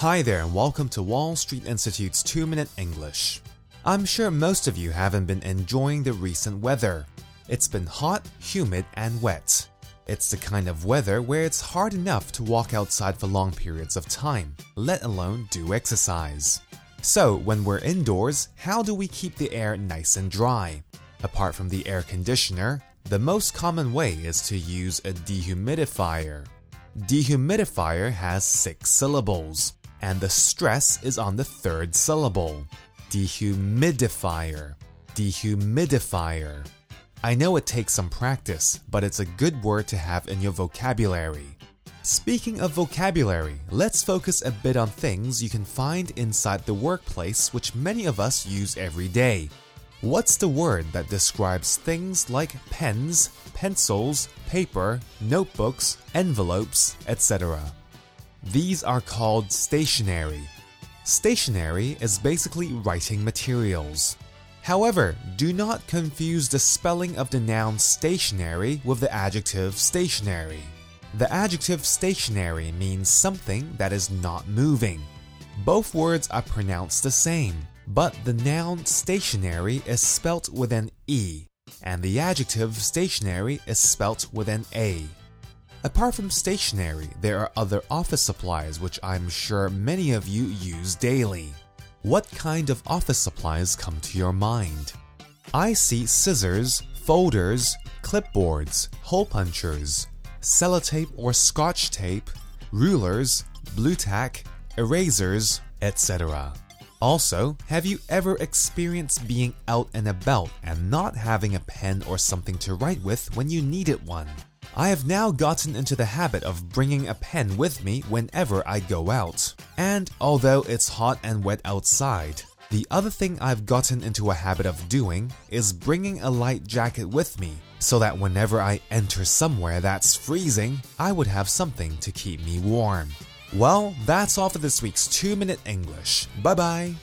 Hi there, and welcome to Wall Street Institute's 2 Minute English. I'm sure most of you haven't been enjoying the recent weather. It's been hot, humid, and wet. It's the kind of weather where it's hard enough to walk outside for long periods of time, let alone do exercise. So, when we're indoors, how do we keep the air nice and dry? Apart from the air conditioner, the most common way is to use a dehumidifier. Dehumidifier has six syllables, and the stress is on the third syllable. Dehumidifier. Dehumidifier. I know it takes some practice, but it's a good word to have in your vocabulary. Speaking of vocabulary, let's focus a bit on things you can find inside the workplace which many of us use every day. What's the word that describes things like pens, pencils, paper, notebooks, envelopes, etc.? These are called stationery. Stationery is basically writing materials. However, do not confuse the spelling of the noun stationery with the adjective stationary. The adjective stationary means something that is not moving. Both words are pronounced the same, but the noun stationery is spelt with an E, and the adjective stationary is spelt with an A. Apart from stationery, there are other office supplies which I'm sure many of you use daily. What kind of office supplies come to your mind? I see scissors, folders, clipboards, hole punchers, sellotape or scotch tape, rulers, Blu-Tack, erasers, etc. Also, have you ever experienced being out and about and not having a pen or something to write with when you needed one? I have now gotten into the habit of bringing a pen with me whenever I go out. And although it's hot and wet outside, the other thing I've gotten into a habit of doing is bringing a light jacket with me so that whenever I enter somewhere that's freezing, I would have something to keep me warm. Well, that's all for this week's 2 Minute English. Bye bye.